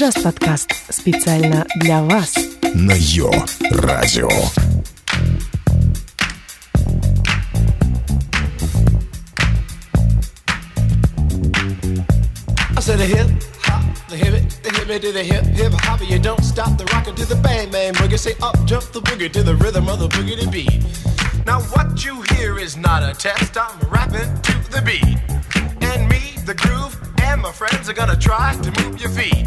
Just подкаст специально для вас. на Йо-Радио. I said the hip hop, the hip it, the hip it to the hip hip hop. You don't stop the rockin' to the bang bang boogie. Say up jump the boogie to the rhythm of the boogie to beat. Now what you hear is not a test. I'm rapping to the beat, and me, the groove, and my friends are gonna try to move your feet.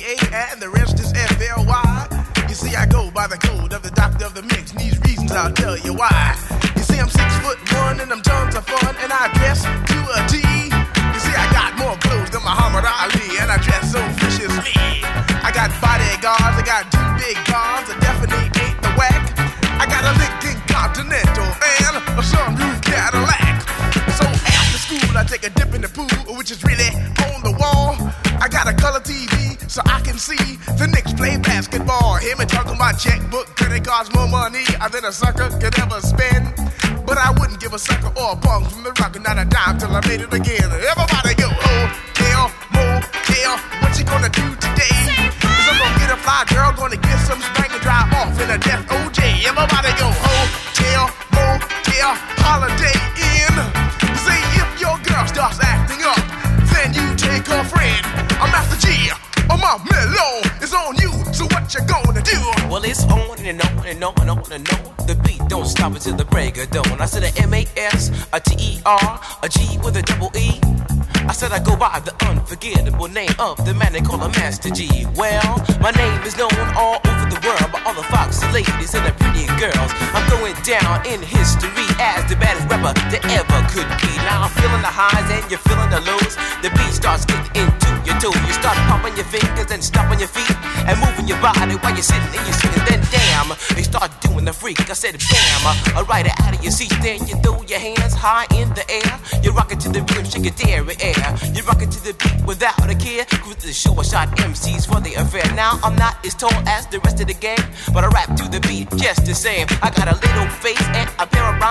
I'll tell you why. Than a sucker could ever spend? But I wouldn't give a sucker or a bum from the rock, not a dime till I made it again. Everybody go, oh, hotel, motel, what you gonna do today? Cause I'm gonna get a fly girl, gonna get some spank and drive off in a death OJ. Everybody go, oh, hotel, motel, holiday inn. See if your girl starts acting up, then you take her friend. I'm Master Gee, or my mellow is on you. So what you gonna do? Well, it's on and on and on and on and on. Don't until the break of dawn. I said a M A S, a T E R, a G with a double E. I said I go by the unforgettable name of the man they call a Master Gee. Well, my name is known all over the world by all the foxy ladies and the pretty girls. I'm going down in history as the baddest rapper that ever could be. Now I'm feeling the highs and you're feeling the lows. The beat starts getting into your toe. You start pumping your fingers and stomping your feet and moving your body while you're sitting and you're sitting. Then damn, you start doing the freak. I said bam, alright out of your seat. Then you throw your hands high in the air. You rock it to the rhythm, shake your dairy air. You rock it to the beat without a care. Cruise the show, I shot MCs for the affair. Now I'm not as tall as the rest of the gang, but I rap to the beat just the same. I got a little face and a pair of rhyme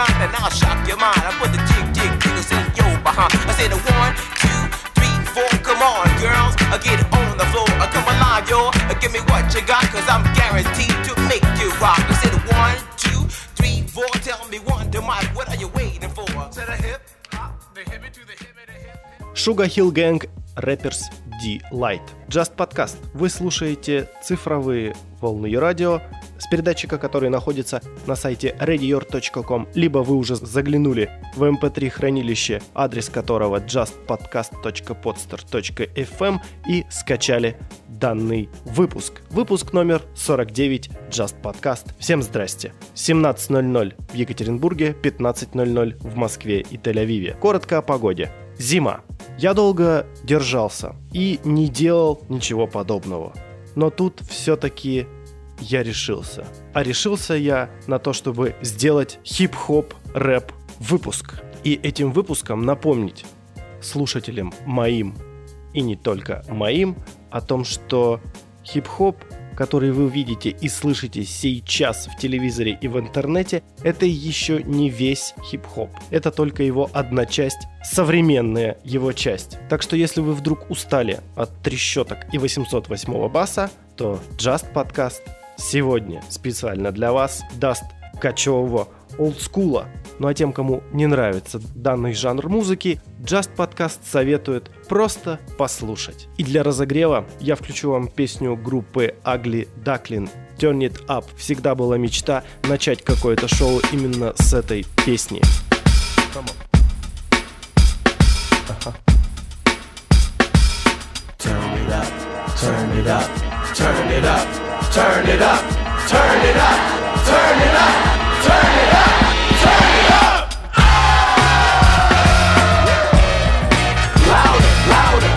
kind and I'll shock your mind. I put the jig, jig, jiggles in your behind. I say the one, two, three, four. Come on, girls, I get on the floor. I come alive, yo. Uh, Give me what you got, cause I'm guaranteed to make you rock. I said one, two, three, four. Tell me one, to Mike, what are you waiting for? To the hip hop, the hip it to the hip it, the hip. Sugar Hill Gang Rappers D-Light. Just подкаст. Вы слушаете цифровые волны радио с передатчика, который находится на сайте readyyour.com, либо вы уже заглянули в mp3 хранилище, адрес которого justpodcast.podster.fm и скачали данный выпуск. Выпуск номер 49 Just Podcast. Всем здрасте. 17.00 в Екатеринбурге, 15.00 в Москве и Тель-Авиве. Коротко о погоде. Зима. Я долго держался и не делал ничего подобного. Но тут все-таки я решился. А решился я на то, чтобы сделать хип-хоп рэп выпуск. И этим выпуском напомнить слушателям моим и не только моим о том, что хип-хоп, который вы видите и слышите сейчас в телевизоре и в интернете, это еще не весь хип-хоп. Это только его одна часть, современная его часть. Так что если вы вдруг устали от трещоток и 808 баса, то Just Podcast сегодня специально для вас даст кочевого олдскула. Ну а тем, кому не нравится данный жанр музыки, Just Podcast советует просто послушать. И для разогрева я включу вам песню группы Ugly Duckling Turn It Up. Всегда была мечта начать какое-то шоу именно с этой песни. Turn it up, turn it up, turn it up, turn it up, turn it up, turn it up, turn it up, turn it up. Louder, louder.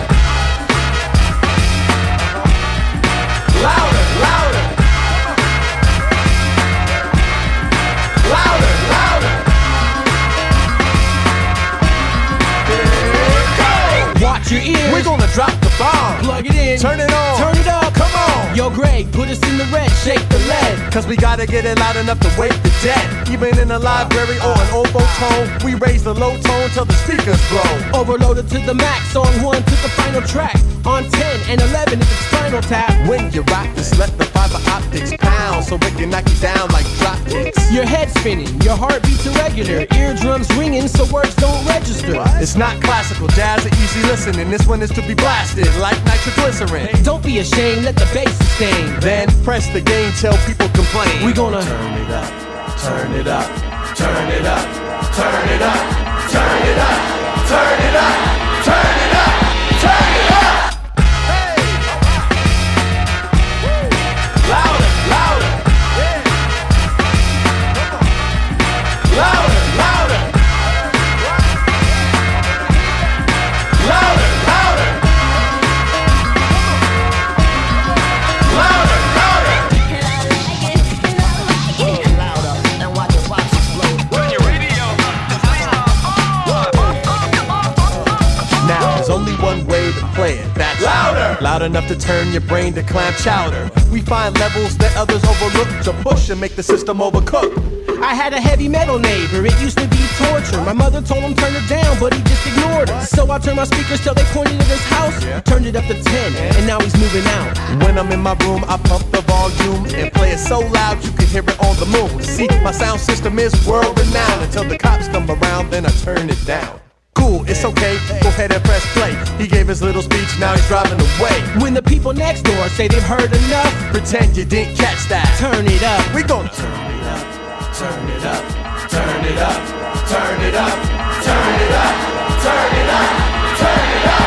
Louder, louder. Louder, louder. Watch your ears. We're gonna drop the bomb. plug it in. Turn it on. Turn it up. Yo, Greg, put us in the red. Shake the lead. Cause we gotta get it loud enough to wake the dead. Even in a library or an oboe tone, we raise the low tone till the speakers blow. Overloaded to the max. Song one to the final track. On 10 and 11 is its final tap. When you rock this, let the fiber optics pound so it can knock you down like. Your head spinning, your heartbeats irregular, eardrums ringing so words don't register. It's not classical jazz or easy listening. This one is to be blasted like nitroglycerin. Don't be ashamed, let the bass sustain. Then press the gain till people complain. We gonna Turn it up, turn it up, turn it up, turn it up, turn it up, turn it up, turn it up, turn Loud enough to turn your brain to clam chowder. We find levels that others overlook to push and make the system overcook. I had a heavy metal neighbor, it used to be torture. My mother told him turn it down, but he just ignored her. So I turned my speakers till they pointed at his house, turned it up to 10, and now he's moving out. When I'm in my room, I pump the volume and play it so loud you can hear it on the moon. See, my sound system is world renowned. Until the cops come around, then I turn it down. Cool, it's okay. Go ahead and press play. He gave his little speech, now he's driving away. When the people next door say they've heard enough, Pretend you didn't catch that. turn it up. We gonna Turn it up, turn it up, turn it up, turn it up, turn it up, turn it up, turn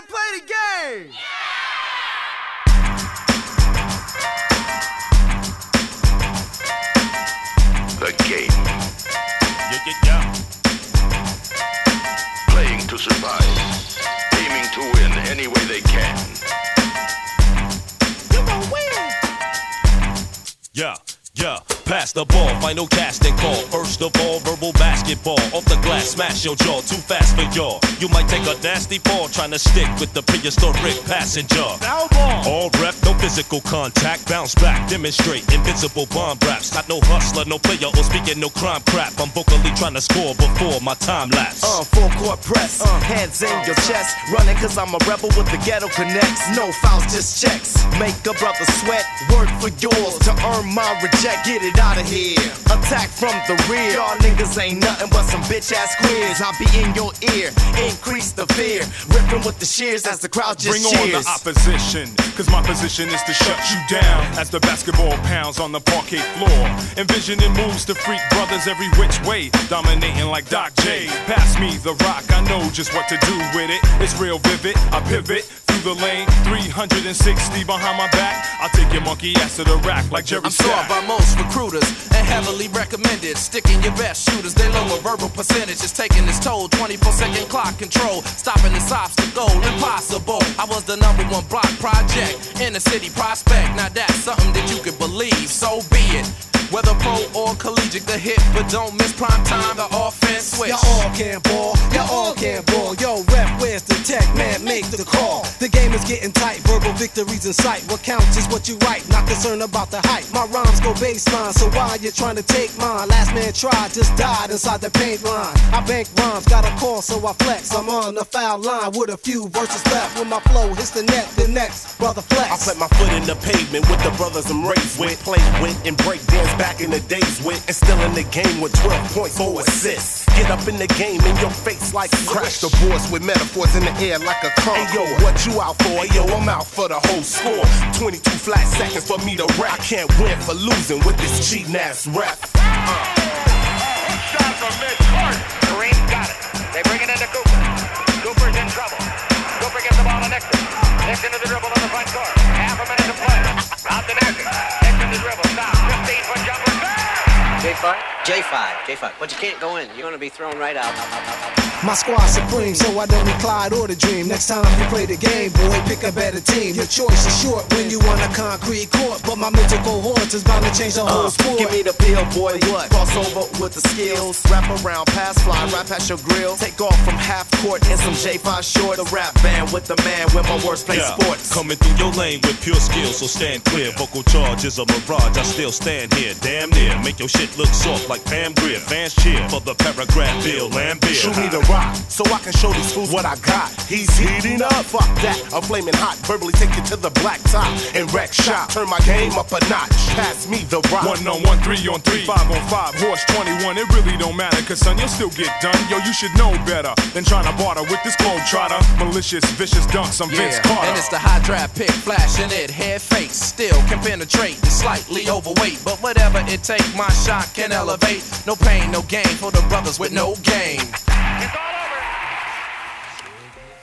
and play the game. Yeah! the game. Yeah, yeah, yeah. Playing to survive, aiming to win any way they can. You're gonna win. Yeah. Pass the ball, final casting call. First of all, verbal basketball. Off the glass, smash your jaw. Too fast for y'all. You might take a nasty fall trying to stick with the prehistoric passenger. All rep, no physical contact. Bounce back, demonstrate invincible bomb raps. Not no hustler, no player, or speaking no crime crap. I'm vocally trying to score before my time lapse. Uh, full court press, uh, hands in your chest. Running cause I'm a rebel with the ghetto connects. No fouls, just checks. Make a brother sweat, work for yours to earn my reject. Get it out of here. Attack from the rear. Y'all niggas ain't nothing but some bitch ass queers. I'll be in your ear, increase the fear. Ripping with the shears as the crowd just Bring cheers. on the opposition, cause my position is to shut you down as the basketball pounds on the parquet floor. Envisioning moves to freak brothers every which way, dominating like Doc J. Pass me the rock, I know just what to do with it. It's real vivid, I pivot through the lane, 360 behind my back. I'll take your monkey ass to the rack like Jerry I'm Stack. by most recruiters and heavily recommended. Sticking your best shooters, they lower verbal percentages, taking its toll. 24 second clock control, stopping this obstacle, impossible. I was the number one block project in the city prospect. Now that's something that you could believe, so be it. Whether pro or collegiate, the hit, but don't miss prime time, the offense switch. Y'all all can ball, y'all all can ball. Yo, rep, where's the tech? Man, make the call. The game is getting tight, verbal victories in sight. What counts is what you write, not concerned about the hype. My rhymes go baseline, so why you trying to take mine? Last man tried, just died inside the paint line. I bank rhymes, got a call, so I flex. I'm on the foul line with a few verses left. When my flow hits the net, the next brother flex. I put my foot in the pavement with the brothers I'm raised with. Play with and break dance back in the days when And still in the game with 12 points, 4 assists. Get up in the game in your face like Crash the boards with metaphors in the air like a Hey yo, what you out for? Hey yo, I'm out for the whole score. 22 flat seconds for me to rap. I can't win for losing with this cheating ass rap. Kareem got it. They bring it into Cooper. Cooper's in trouble. Cooper gets the ball to Nixon. Nixon to the dribble in the front court. J5? J5, J5. But you can't go in. You're going to be thrown right out. My squad supreme, so I don't need Clyde or the dream. Next time you play the game, boy, pick a better team. Your choice is short when you on a concrete court, but my mental cohorts is bound to change the whole Uh, sport. give me the pill, boy. What? Cross over with the skills. Wrap around, pass fly, right past your grill. Take off from half court in some J5 short. The rap band with the man with my worst play Yeah, sports. Coming through your lane with pure skill, so stand clear. Vocal charge is a mirage, I still stand here, damn near. Make your shit look soft like Pam cheer for the paragraph Bill. Shoot me the rock, so I can show these fools what I got. He's heating up, fuck that. I'm flaming hot, verbally take you to the black top and wreck shop. Turn my game up a notch. Pass me the rock. One on one, three on three, five on five, horse 21. It really don't matter, cause son, you'll still get done. Yo, you should know better than trying to barter with this globe trotter. Malicious, vicious dunks, I'm Vince Carter. And it's the high draft pick, flashing it, head face. Still can penetrate and slightly overweight. But whatever it take, my shot can elevate. No pain, no gain for the brothers with no game.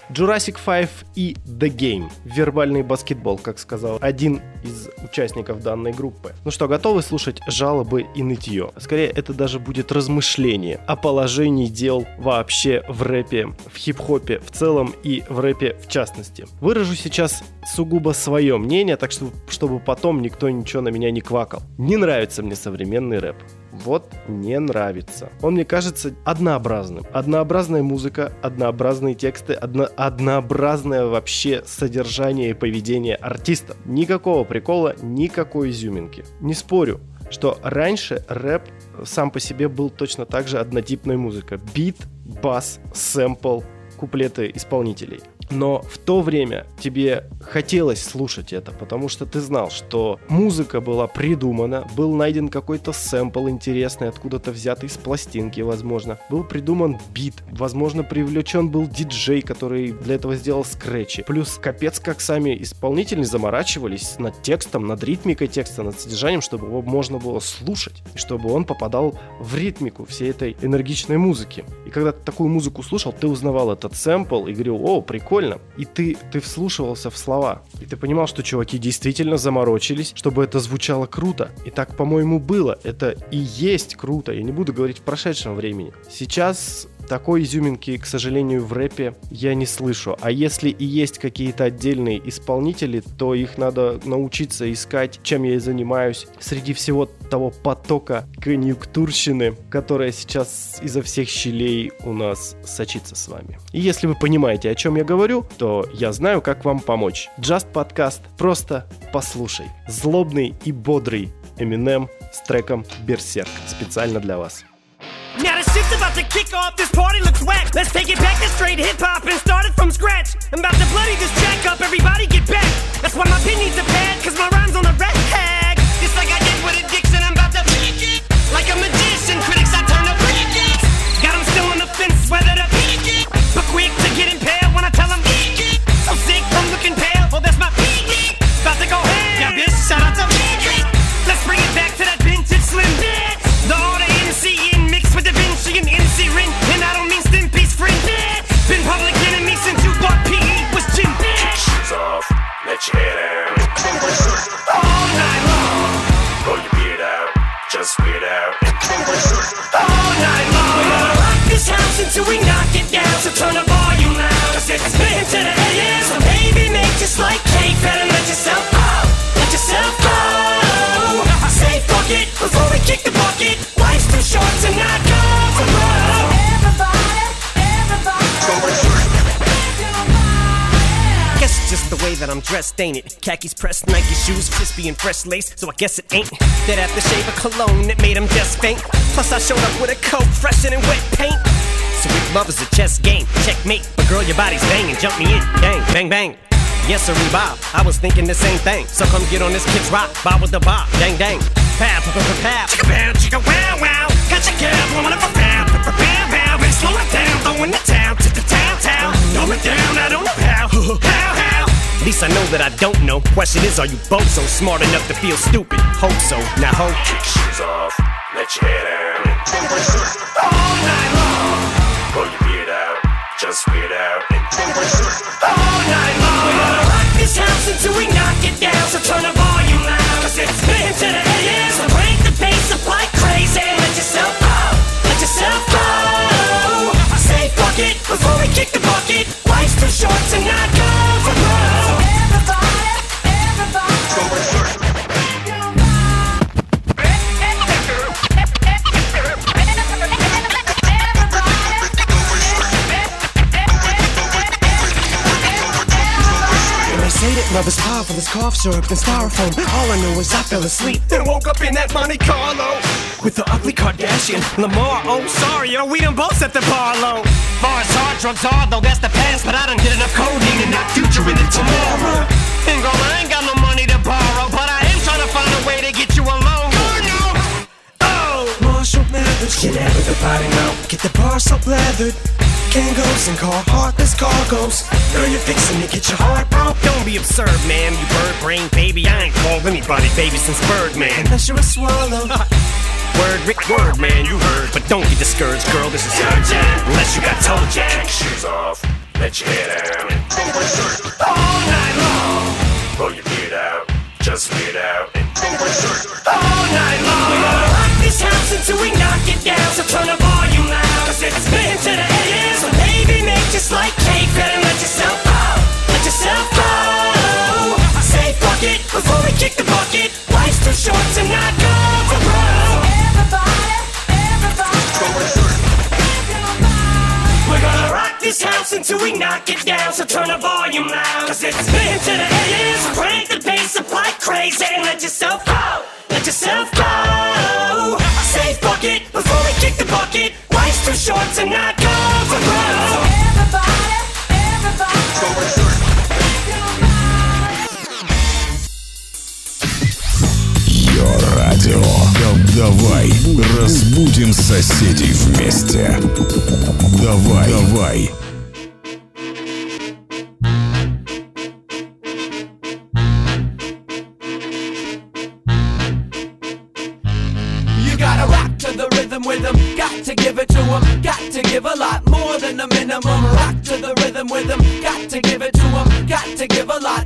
Jurassic 5 и The Game. Вербальный баскетбол, как сказал один из участников данной группы. Ну что, готовы слушать жалобы и нытье? Скорее, это даже будет размышление о положении дел вообще в рэпе, в хип-хопе в целом и в рэпе в частности. Выражу сейчас сугубо свое мнение, так что, чтобы потом никто ничего на меня не квакал. Не нравится мне современный рэп. Вот не нравится. Он мне кажется однообразным. Однообразная музыка, однообразные тексты, одно- однообразное вообще содержание и поведение артистов. Никакого прикола, никакой изюминки. Не спорю, что раньше рэп сам по себе был точно так же однотипной музыка. Бит, бас, сэмпл, куплеты исполнителей. Но в то время тебе хотелось слушать это, потому что ты знал, что музыка была придумана, был найден какой-то сэмпл интересный, откуда-то взятый с пластинки, возможно. Был придуман бит, возможно, привлечен был диджей, который для этого сделал скретчи. Плюс капец, как сами исполнители заморачивались над текстом, над ритмикой текста, над содержанием, чтобы его можно было слушать, и чтобы он попадал в ритмику всей этой энергичной музыки. И когда ты такую музыку слушал, ты узнавал этот сэмпл и говорил, о, прикольно. И ты, ты вслушивался в слова. И ты понимал, что чуваки действительно заморочились, чтобы это звучало круто. И так, по-моему, было. Это и есть круто. Я не буду говорить в прошедшем времени. Сейчас такой изюминки, к сожалению, в рэпе я не слышу. А если и есть какие-то отдельные исполнители, то их надо научиться искать, чем я и занимаюсь. Среди всего того потока конъюнктурщины, которая сейчас изо всех щелей у нас сочится с вами. И если вы понимаете, о чем я говорю, то я знаю, как вам помочь. Just Podcast, просто послушай. Злобный и бодрый Eminem с треком Берсерк специально для вас. Shit's about to kick off, this party looks whack. Let's take it back to straight hip hop and start it from scratch. I'm about to bloody this jack up, everybody get back. That's why my pin needs a pad, cause my rhyme's on the red tag. Just like I did with Addiction, I'm about to peek it. Like a magician, critics I turn to freak it. Got 'em still on the fence, whether to peek it. But quick to get impaled when I tell 'em peek it. So sick from looking pale, well that's my peek. About to go ham. Yeah, bitch, shout out to let your hair down. All night long, Pull your beard out, just weird out. all night long. We're gonna rock this house until we knock it down. So turn the volume loud. Cause it's into the AM. So baby, make just like cake. Better let yourself go. Let yourself go. Say fuck it before we kick the bucket. That I'm dressed, ain't it? Khakis pressed, Nike shoes, crispy and fresh lace, so I guess it ain't that aftershave of cologne that made him just faint. Plus, I showed up with a coat fresher than wet paint. So if love is a chess game, checkmate. But girl, your body's banging, jump me in, bang, bang, bang. Yes, sir, Bob. I was thinking the same thing. So come get on this kid's rock, bob with the bob, dang, dang. Pow, pow, pow, pow, chicka pow, chicka wow, wow. Got your gal blowing up a pow, pow, pow, pow. And slow it down, throwing the town to the town, town. Throw it down, I don't know how, how, how. At least I know that I don't know. Question is, are you both so smart enough to feel stupid? Hope so. Now hope. Shoes off, let your hair down. All night long, Pull your beard out, just weird out. all night long. We're gonna rock this house until we knock it down. So turn the volume loud, cause it's into the AM. So break before we kick the bucket. Life's too short to not go for broke. Love is powerful as cough syrup and styrofoam. All I know is I fell asleep and woke up in that Monte Carlo with the ugly Kardashian. Lamar, oh sorry, yo, we done both set the bar low. Far as hard drugs are, though that's the past, but I done did enough codeine and not future in it tomorrow. And girl, I ain't got no money to borrow, but I am trying to find a way to get you alone. Girl, no. Oh, Marshall Mathers, get out of body now. Get the bar so leathered. Kangols and car heartless cargoes. Girl, you're fixing to get your heart broke. don't be absurd, man. You bird brain baby. I ain't called anybody baby since Birdman. Unless you're a swallow. Word, Rick, word, man, you heard. But don't get discouraged, girl. This is urgent. Unless you got told ya. Shoes off, let your hair down. All night long. Pull your beard out, just weird out. And shirt, all night long. This house until we knock it down. So turn the volume loud. Cause it's been to the AM. So baby, make just like cake. Better let yourself go. Let yourself go. Say fuck it before we kick the bucket. Life's too short to not go for broke. this house until we knock it down. So turn the volume loud. Cause it's been to the AM. So crank the bass up like crazy. And let yourself go. Let yourself go. Say fuck it before we kick the bucket. Life's too short to not go for broke. Йо-радио. Да- Давай разбудим соседей вместе. Давай, давай. You gotta rock to the rhythm with them. Got to give it to them. Got to give a lot more than the minimum. Rock to the rhythm with them. Got to give it to them. Got to give a lot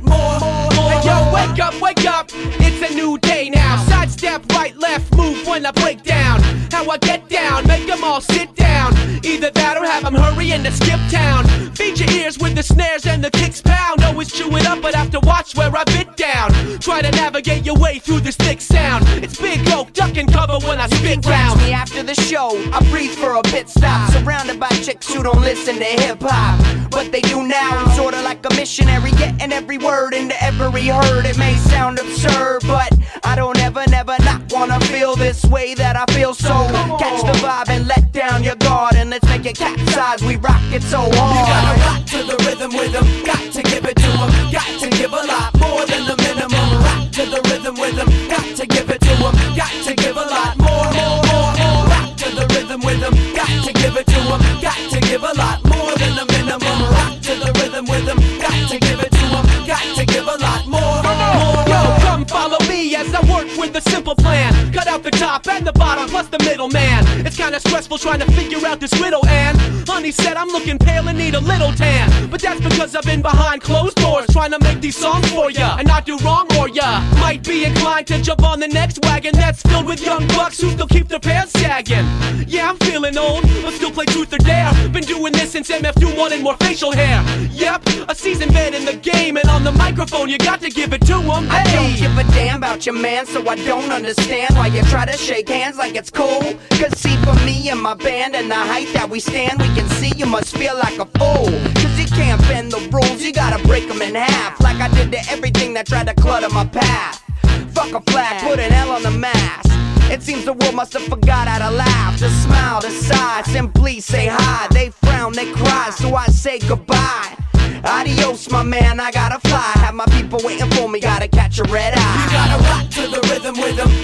all sit down. Either that or have in the skip town. Feed your ears with the snares and the kicks pound. Always chew it up, but have to watch where I bit. Try to navigate your way through this thick sound. It's big oak, duck and cover when I spit round. me after the show. I breathe for a bit stop. Surrounded by chicks who don't listen to hip hop. But they do now. I'm sorta like a missionary, getting every word into every herd. It may sound absurd, but I don't ever, never not wanna feel this way that I feel so. Catch the vibe and let down your guard. And let's make it capsize. We rock it so hard. You gotta rock to the rhythm with them. Got to give it to them. Got to give a lot more top and the bottom, plus the middle man. It's kinda stressful trying to figure out this riddle, and Honey said I'm looking pale and need a little tan. But that's because I've been behind closed doors trying to make these songs for ya and not do wrong or ya. Might be inclined to jump on the next wagon that's filled with young bucks who still keep their pants sagging. Yeah, I'm feeling old, but still play truth or dare. Been doing this since MF2 wanted more facial hair. Yep, a seasoned vet in the game, and on the microphone you got to give it to him. I don't Hey. give a damn about your man, so I don't understand why you try to shake hands like it's cool. Cause see, for me and my band and the height that we stand, we can see you must feel like a fool. Cause you can't bend the rules, you gotta break them in half. Like I did to everything that tried to clutter my path. Fuck a flag, put an L on the mask. It seems the world must have forgot how to laugh, to smile, to sigh, simply say hi. They frown, they cry, so I say goodbye. Adios, my man, I gotta fly. Have my people waiting for me, gotta catch a red eye. You gotta rock to the rhythm with them.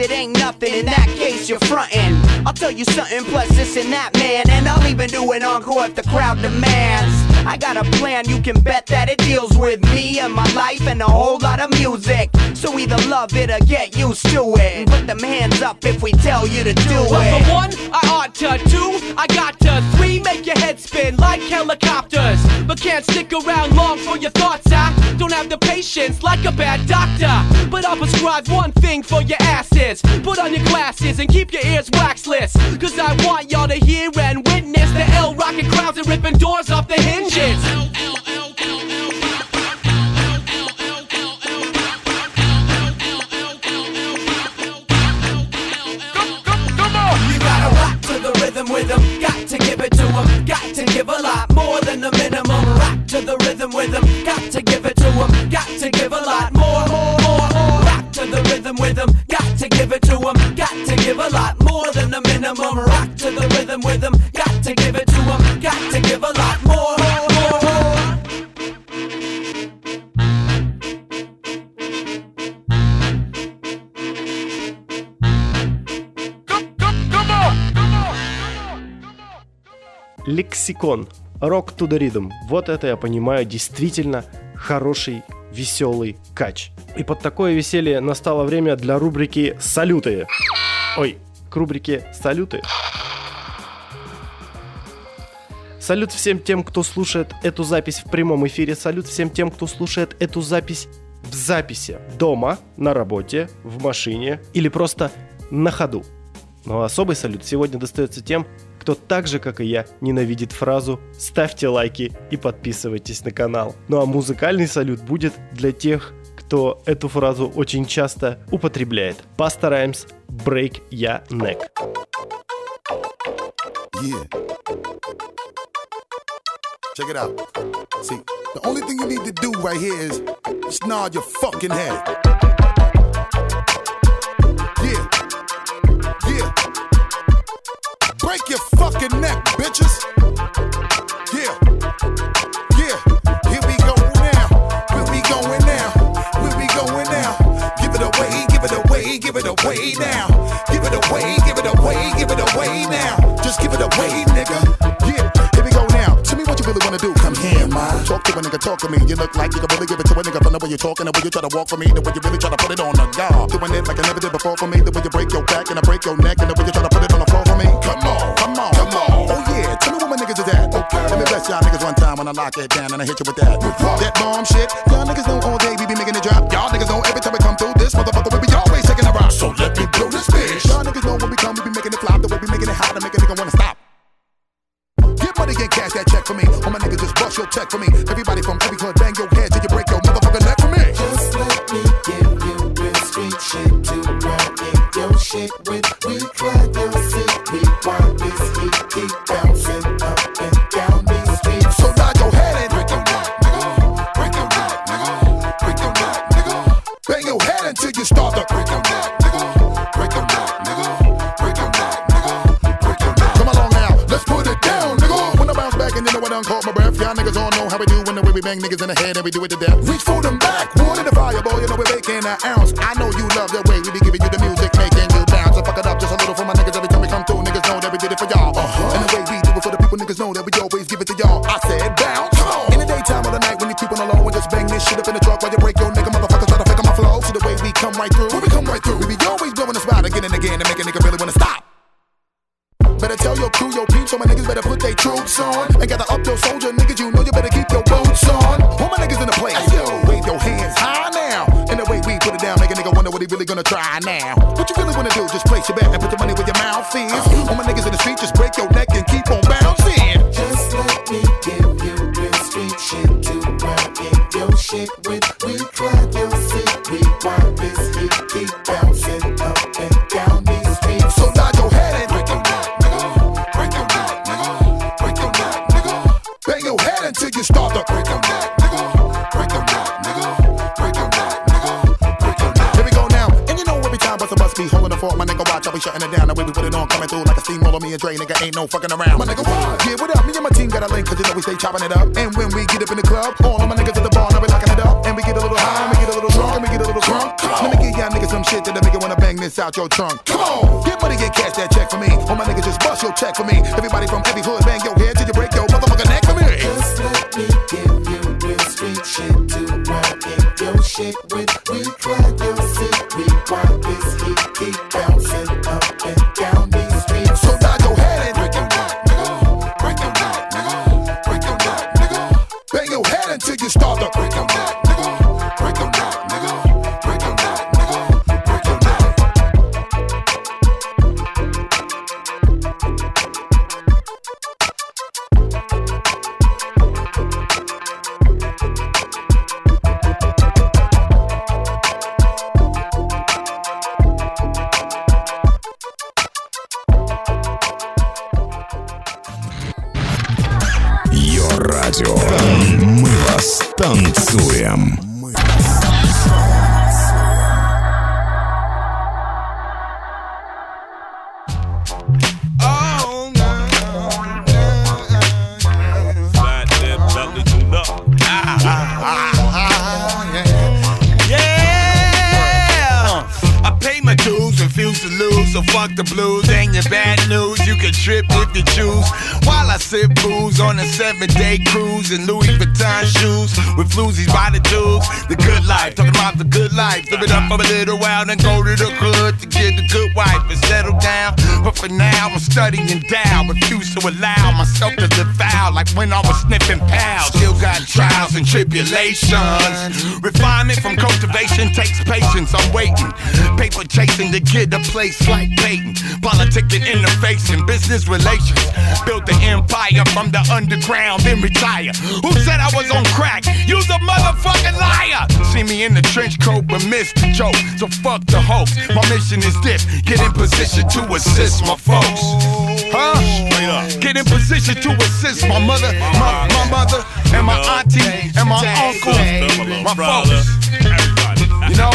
It ain't nothing. In that case, you're frontin'. I'll tell you something, plus this and that, man. And I'll even do an encore if the crowd demands. I got a plan, you can bet that it deals with me and my life and a whole lot of music. So either love it or get used to it. Put them hands up if we tell you to do Well, it. for one, I ought to. Two, I got to. Three, make your head spin like helicopters. But can't stick around long for your thoughts. I the patience like a bad doctor. But I'll prescribe one thing for your asses. Put on your glasses and keep your ears waxless. Cause I want y'all to hear and witness the L rocking crowds and ripping doors off the hinges. You gotta rock to the rhythm with them. Got to give it to them. Got to give a lot Лексикон. Rock to the Rhythm. Вот это я понимаю действительно хороший, веселый кач. И под такое веселье настало время для рубрики «Салюты». Ой, к рубрике «Салюты». Салют всем тем, кто слушает эту запись в прямом эфире. Салют всем тем, кто слушает эту запись в записи. Дома, на работе, в машине или просто на ходу. Но особый салют сегодня достается тем, кто так же, как и я, ненавидит фразу «ставьте лайки и подписывайтесь на канал». Ну а музыкальный салют будет для тех, кто эту фразу очень часто употребляет. Постараемся break ya neck. Yeah. Check it out. See, the only thing you need to do right here is nod your fucking head. Yeah. Yeah. Break your fucking neck, bitches. Yeah. Yeah. Here we go now. Where we going now? Where we going now? Give it away, give it away, give it away now. Give it away, give it away, give it away now. Just give it away, nigga. Yeah. Here we go now. Tell me what you really wanna do. Come here, ma. Talk to a nigga talk to me. You look like you can really give it to a nigga from the way you're talking, the way you try to walk for me, the way you really try to put it on the guard. Doing it like I never did before for me, the way you break your back and I break your neck, and the way you try to put it on for me. Come on, come on, come on. Oh yeah, tell me where my niggas is at. Okay. Let me bless y'all niggas one time when I lock it down and I hit you with that. That bomb shit. Y'all niggas know all day we be making it drop. Y'all niggas know every time we come through this motherfucker we be always shaking the rock. So let me blow this bitch. Y'all niggas know when we come we be making it flop. The way we making it hot to make a nigga wanna stop. Get money and cash that check for me. All my niggas just bust your check for me. Everybody from every hood bang your head till you break your motherfucking neck for me. Just let me give you real street shit to run in your shit with. We climb your seat, niggas all know how we do when the way we bang niggas in the head and we do it to death. Reach for them back, wood in the fire, boy. You know we're making an ounce. I know you love the way we be better put their troops on. And gather up your soldier niggas, you know you better keep your boots on. All my niggas in the place, yo, wave your hands high now. And the way we put it down, make a nigga wonder what he really gonna try now. What you really wanna do? Just place your bet and put your money where your mouth is. Uh-huh. All my niggas in the street, just no fucking around. My nigga, what? Yeah, what up? Me and my team got a link, cause you know we stay chopping it up. And when we get up in the club, all of my niggas at the bar, now we locking it up. And we get a little high, and we get a little drunk, and we get a little drunk. Let me give y'all niggas some shit that'll make you wanna bang this out your trunk. Come on, get money, get cash that check for me. All my niggas just bust your check for me. Everybody from every hood, bang your head till you break your the blues. Ain't your bad news, you can trip if you choose. While I sip booze on a seven day cruise in Louis Vuitton shoes with floozies by the tubes. The good life, talking about the good life. Live it up for a little while, then go to the hood to get a good wife and settle down. But for now, I'm studying down, refuse to allow myself to defile like when I was sniffing pals. Still got trials and tribulations. Refinement from cultivation takes patience. I'm waiting, paper chasing to get a place like Peyton. Politics and interfacing, business relations. Built the empire from the underground, then retire. Who said I was on crack? You's a motherfucking liar. See me in the trench coat, but missed the joke. So fuck the hoax. My mission is this: get in position to assist my folks. Huh? Get in position to assist my mother, my, my mother, and my auntie, and my uncle, my folks. You know?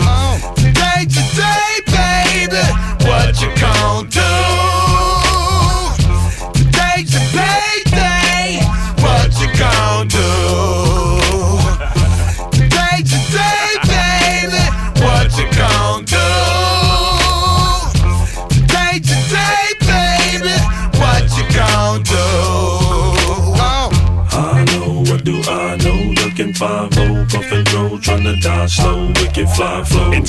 Um, today, today, baby, what you gon' do?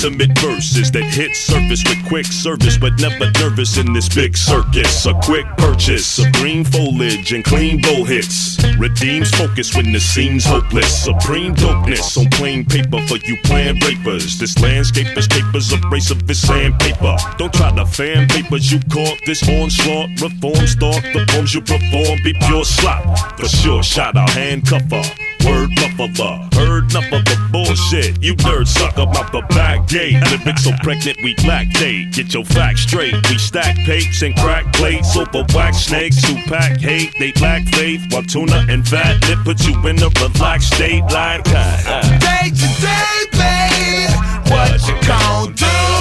Intimate verses that hit surface with quick service, but never nervous in this big circus. A quick purchase of green foliage and clean bow hits. Redeems focus when the scene's hopeless. Supreme dopeness on plain paper for you plan rapers. This landscape is papers, abrasive as sandpaper. Don't try to fan papers, you caught this onslaught. Reform start, the poems you perform be pure slop. For sure, shot out handcuffer. Word muffler, heard enough of the bullshit. You nerd suck up out the back gate. Lyrics so pregnant we black lactate. Get your facts straight. We stack papes and crack plates over wax snakes who pack hate. They lack faith while 2na and Fatlip put you in a relaxed state like that. Day to day, babe, what you gon' do?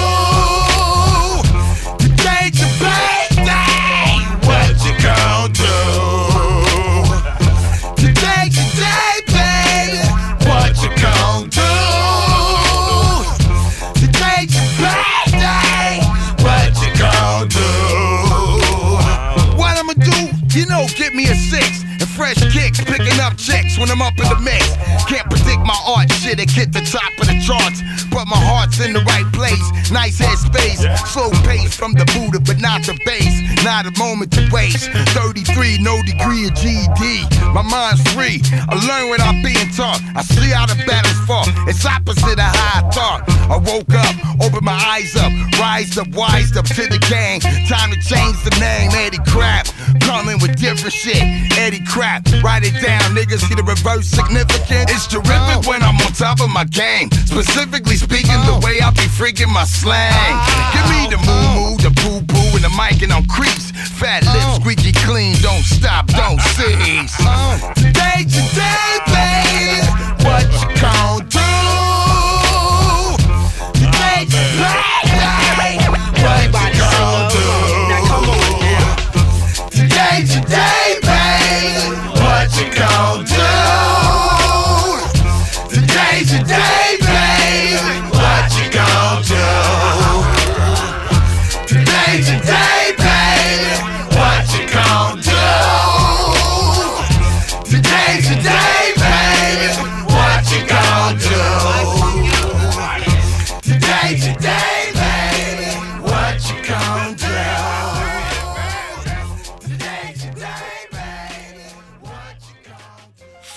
Kicks, picking up chicks when I'm up in the mix. Can't predict my art shit, it hit the top of the charts, but my heart's in the right place. Nice head space, slow pace from the Buddha, but not the bass. Not a moment to waste. 33, no degree of GD. My mind's free. I learn what I'm being taught. I see how the battle's fought. It's opposite of how I thought. I woke up, opened my eyes up, rise up, wised up to the game. Time to change the name, Eddie Crap. Coming with different shit, Eddie Crap. Write it down, niggas see the reverse significant. It's terrific when I'm on top of my game. Specifically speaking, the way I be freaking my slang. Give me the moo moo, the poo poo, and the mic and I'm creeps. Fat lips, squeaky clean, don't stop, don't cease. Uh, uh. Today, today, baby, what you gon'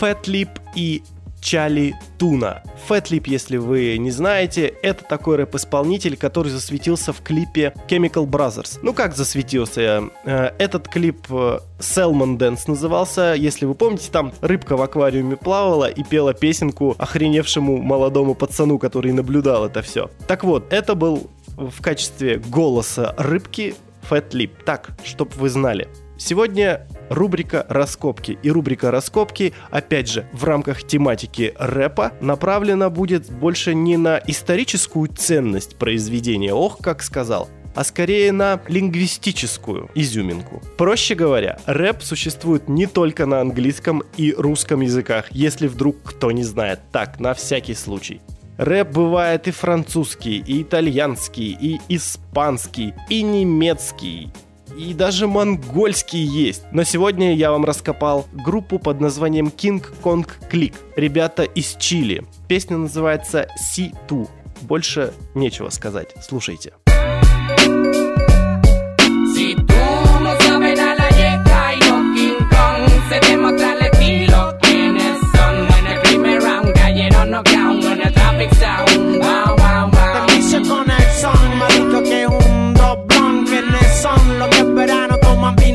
Фэтлип и Чали Туна. Фэтлип, если вы не знаете, это такой рэп-исполнитель, который засветился в клипе Chemical Brothers. Ну как засветился? Э, Этот клип э, Salmon Dance назывался. Если вы помните, там рыбка в аквариуме плавала и пела песенку охреневшему молодому пацану, который наблюдал это все. Так вот, это был в качестве голоса рыбки Фэтлип. Так, чтоб вы знали. Сегодня рубрика «Раскопки». И рубрика «Раскопки», опять же, в рамках тематики рэпа, направлена будет больше не на историческую ценность произведения, ох, как сказал, а скорее на лингвистическую изюминку. Проще говоря, рэп существует не только на английском и русском языках, если вдруг кто не знает. Так, на всякий случай. Рэп бывает и французский, и итальянский, и испанский, и немецкий, и даже монгольский есть. Но сегодня я вам раскопал группу под названием King Kong Click. Ребята из Чили. Песня называется C2. Больше нечего сказать. Слушайте.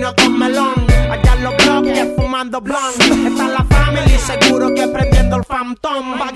Vino con melón? Allá en los bloques fumando blond. Está la family, seguro que prendiendo el phantom. Va a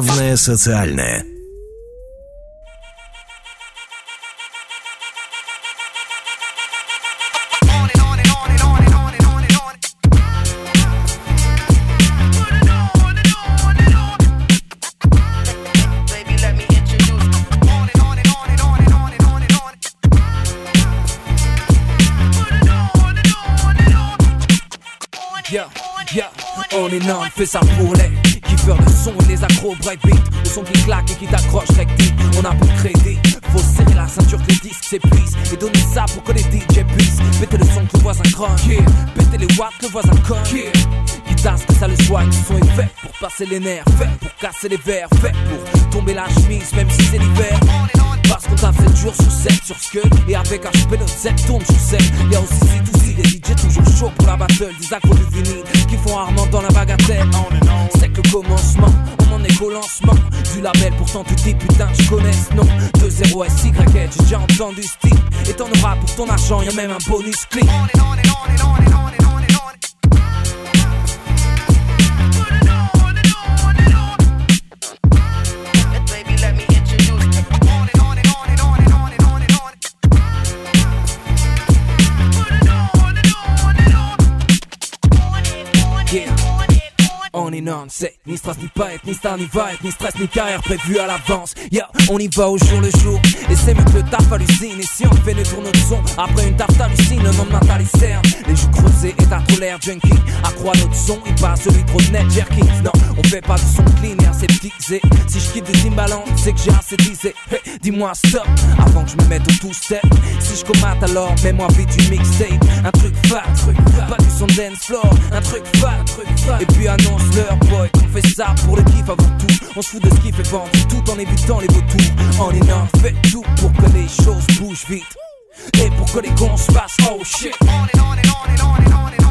Явное социальное. Yeah, yeah, on and on, fist I pull it les. Le son qui claque et qui t'accroche recti. On a de crédit, faut serrer la ceinture que le disque s'épuise. Et donner ça pour que les DJ puissent péter le son que le voisin croque. Yeah. Péter les watts que le voisin cogne. Yeah. Guitare, que ça le soigne, passer les nerfs, fait pour casser les verres, fait pour tomber la chemise, même si c'est l'hiver. Parce qu'on tape 7 jours sur 7 sur ce que Et avec HP notre 7 tourne sur 7 Y'a aussi si tout si des DJ toujours chaud pour la battle Des accros du vinyle qui font rarement dans la bagatelle. C'est que le commencement, on en est qu'au lancement. Du label pourtant toutes les putains je connais ce nom. 2-0 SY, j'ai déjà entendu ce type. Et t'en auras pour ton argent, y'a même un bonus clip Est non, c'est ni stress ni pas être, ni star ni va être, ni stress ni carrière prévue à l'avance. Yeah, on y va au jour le jour. Et c'est mieux que le taf hallucine. Et si on fait le tour notre son, après une tarte hallucine, le monde mental il sert. Les joues creusées et trop l'air junkie. Accroît notre son, il passe celui trop net jerky. Non, on fait pas de son clean et aseptisé. Si je quitte des imbalants, c'est que j'ai assez disé. Dis-moi stop, avant que je me mette au two-step. Si je commate alors, mets-moi vite du mixtape. Un truc fat, truc fat. pas du son dance floor. Un truc fat, truc fat. Et puis annonce-leur, boy, qu'on fait ça pour le kiff avant tout. On se fout de ce qui fait vendre, tout en évitant les vautours. On est non, fait tout pour que les choses bougent vite. Et pour que les cons se fassent, oh shit. Yeah,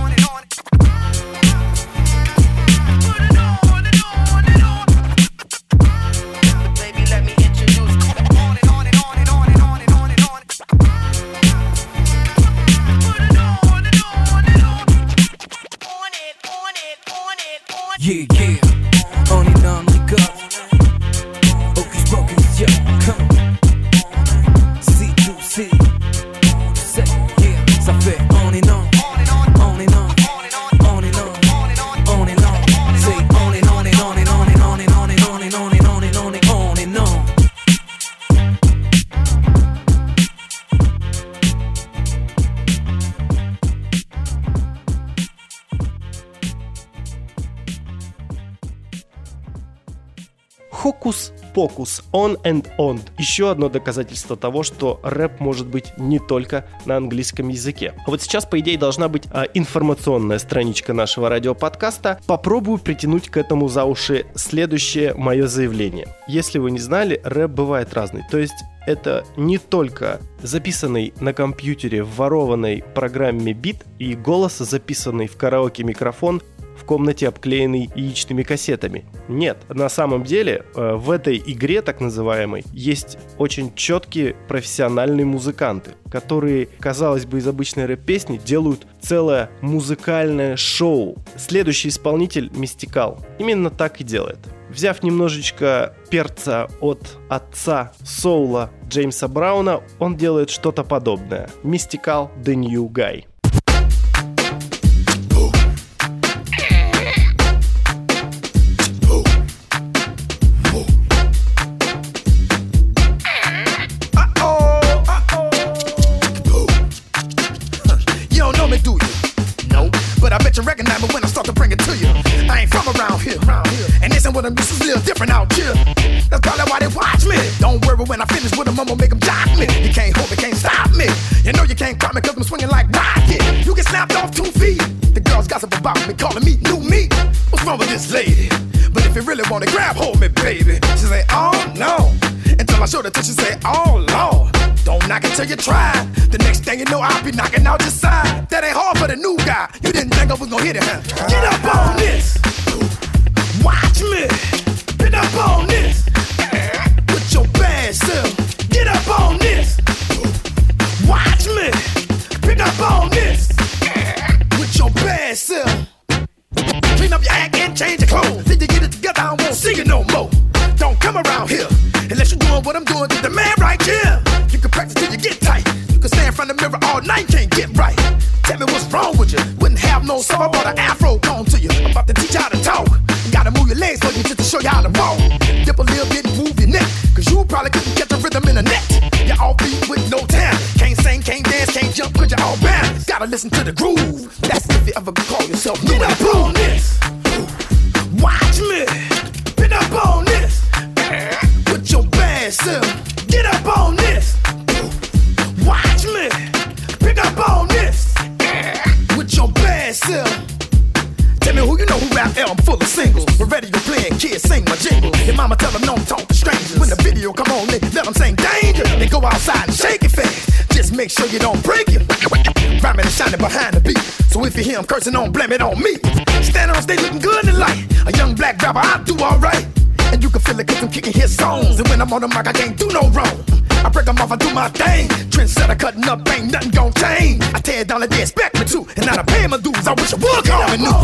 Focus, On and On. Еще одно доказательство того, что рэп может быть не только на английском языке. А вот сейчас, по идее, должна быть а, информационная страничка нашего радиоподкаста. Попробую притянуть к этому за уши следующее мое заявление. Если вы не знали, рэп бывает разный. То есть это не только записанный на компьютере в ворованной программе бит и голос, записанный в караоке микрофон комнате, обклеенной яичными кассетами. Нет, на самом деле э, в этой игре, так называемой, есть очень четкие профессиональные музыканты, которые, казалось бы, из обычной рэп-песни делают целое музыкальное шоу. Следующий исполнитель — Мистикал. Именно так и делает. Взяв немножечко перца от отца Соула Джеймса Брауна, он делает что-то подобное. Мистикал The New Guy. What I'm. It's a little different out here. That's probably why they watch me. Don't worry when I finish with them, I'ma make them jock me. You can't hold me, can't stop me. You know you can't caught me cause I'm swinging like rocket. You get snapped off two feet. The girls gossip about me, calling me new me. What's wrong with this lady? But if you really wanna grab hold me, baby, she say, oh no. Until I show the till she say, oh lord. Don't knock it till you try. The next thing you know, I'll be knocking out your side. That ain't hard for the new guy. You didn't think I was gonna hit it, huh? Get up on this. Watch me. Get up on this. Put your bad self. Get up on this. Watch me. Pick up on this. With your bad self. Clean up your act and change your clothes. Then you get it together, I won't see you no more. Don't come around here unless you're doing what I'm doing to the man right here. You can practice till you get tight. You can stand in front of the mirror all night, can't get right. Tell me what's wrong with you. Wouldn't have no soul. Brought an afro comb show you how to walk. Dip a little bit and move your neck. Cause you probably couldn't catch a rhythm in the net. You're all beat with no talent. Can't sing, can't dance, can't jump, cause you're all balanced. Gotta listen to the groove. That's if you ever call yourself new. Get up on this. Watch me. Get up on this. With your bad self. Get up on this. Watch me. Pick up on this. With your bad self. Album full of singles. We're ready to play and kids sing my jingle. Your mama tell them don't talk to strangers. When the video come on, they let them sing danger. They go outside and shake it fast. Just make sure you don't break it. Rhyming and shining behind the beat. So if you hear him cursing, don't blame it on me. Standing on stage looking good in the light. A young black rapper, I do alright. And you can feel it cause I'm kicking his songs. And when I'm on the mic, I can't do no wrong. I break them off, I do my thing. Trendsetter cutting up, ain't nothing gon' change. I tear down like they expect me to. And I pay my dues, I wish I would come and on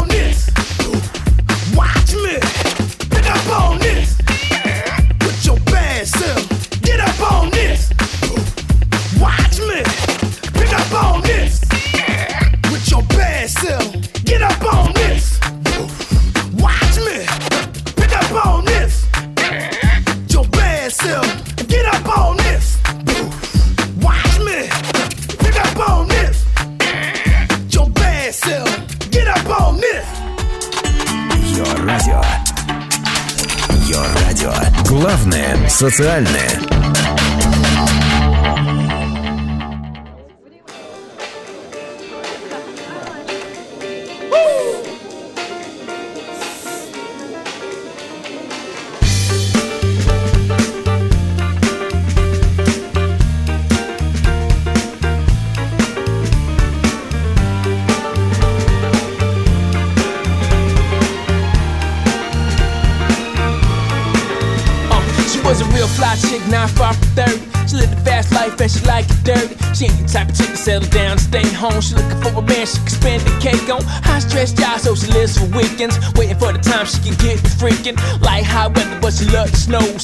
социальное.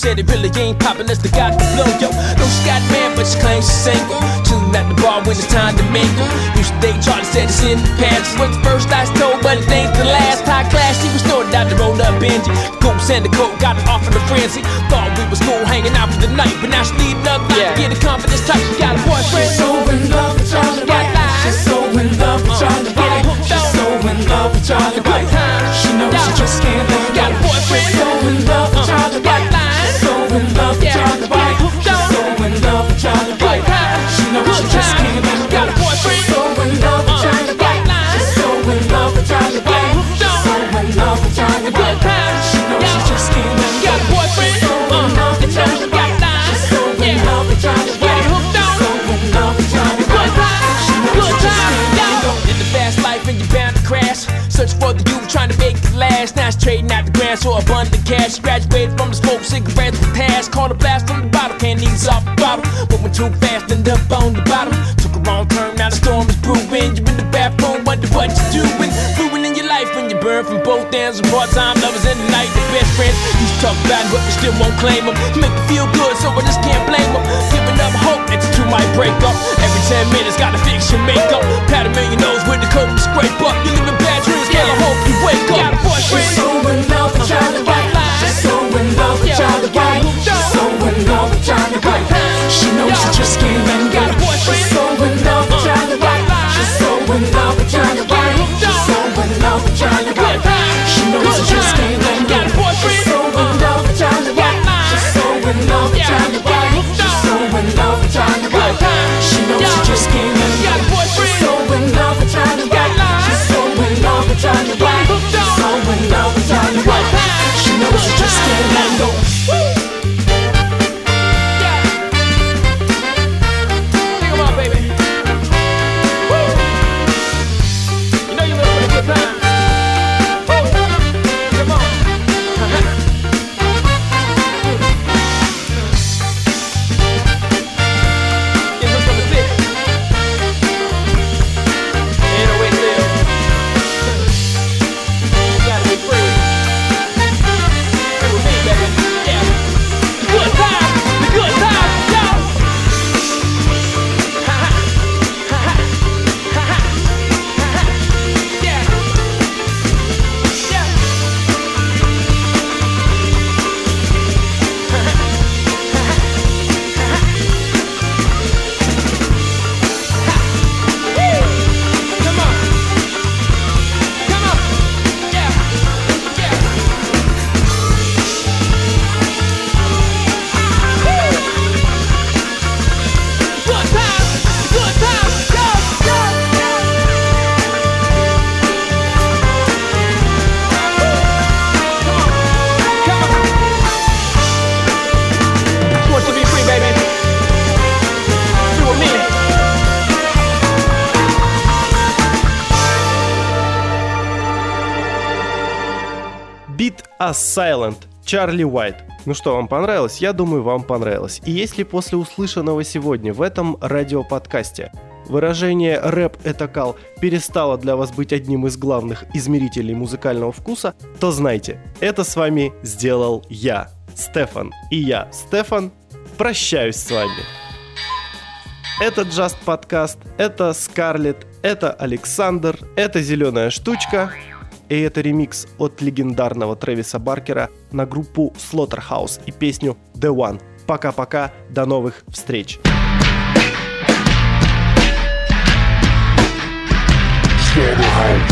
Said it really ain't poppin' unless the guy can blow. Yo, no, she got man, but she claims she's single. Chillin' at the bar when it's time to mingle. Used to date Charlie, said it's in the past. She was the first I told, but it ain't the last. High class, she was stored out the rolled up Benji. Goose and the coat got it off in the frenzy. Thought we was cool hanging out for the night, but now she up like yeah. get a confidence type. She got a boyfriend. The grass for abundant cash. Graduated from the smoke, cigarettes with tash. Caught a blast from the bottle, can't ease off the bottle. Moving too fast, end up on the bottom. Took a wrong turn, now the storm is brewing. You in the bathroom, wonder what you're doing. In your life when you burn from both ends. And part-time lovers in the night, the best friends. To talk about it, but we still won't claim them. Make me feel good, so I just can't blame them. Giving up hope that you two might break up. Every 10 minutes, gotta fix your makeup. Pat a million nose with the coat and scrape up. You live in bad dreams, girl, I hope you wake up. Got a boyfriend. She's so in love with Charlie White. She's so in love with Charlie White. She's so in love with Charlie White. She knows she just can't let go. She's so in love with Charlie White. She's so in love with Charlie White. She's so in love with Charlie White. She knows she just can't let go. She's so in love with Charlie White. She's so in love with Charlie White. She's so in love with Charlie White. She knows she just can't let go. Us Silent, Чарли Уайт. Ну что, вам понравилось? Я думаю, вам понравилось. И если после услышанного сегодня в этом радиоподкасте выражение «рэп — это кал» перестало для вас быть одним из главных измерителей музыкального вкуса, то знайте, это с вами сделал я, Стефан. И я, Стефан, прощаюсь с вами. Это Just подкаст, это Скарлетт, это Александр, это Зеленая штучка, и это ремикс от легендарного Трэвиса Баркера на группу Slaughterhouse и песню The One. Пока-пока, до новых встреч. Sex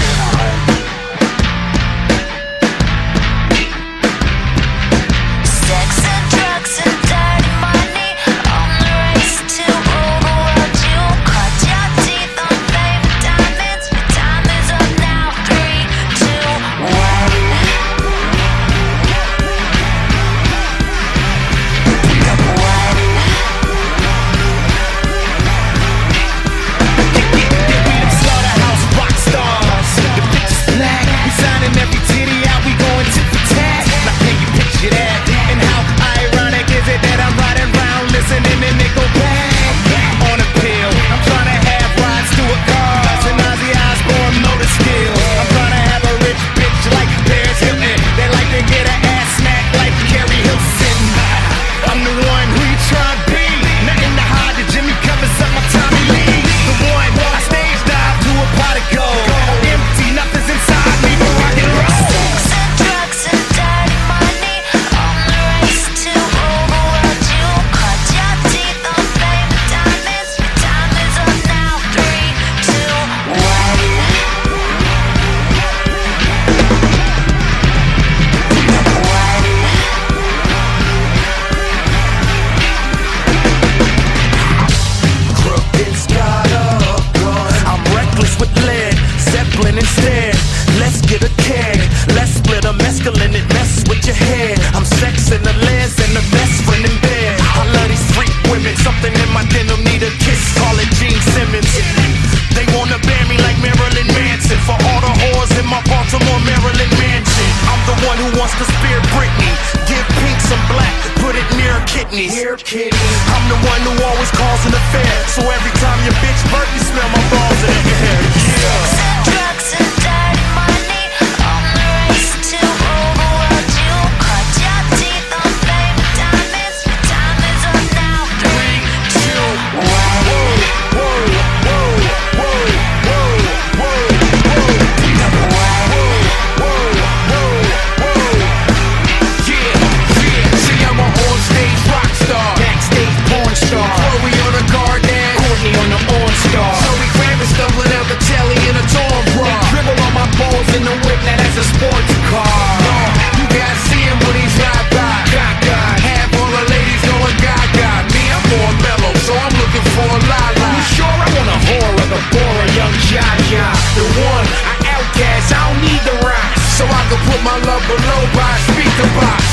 below by speaker box.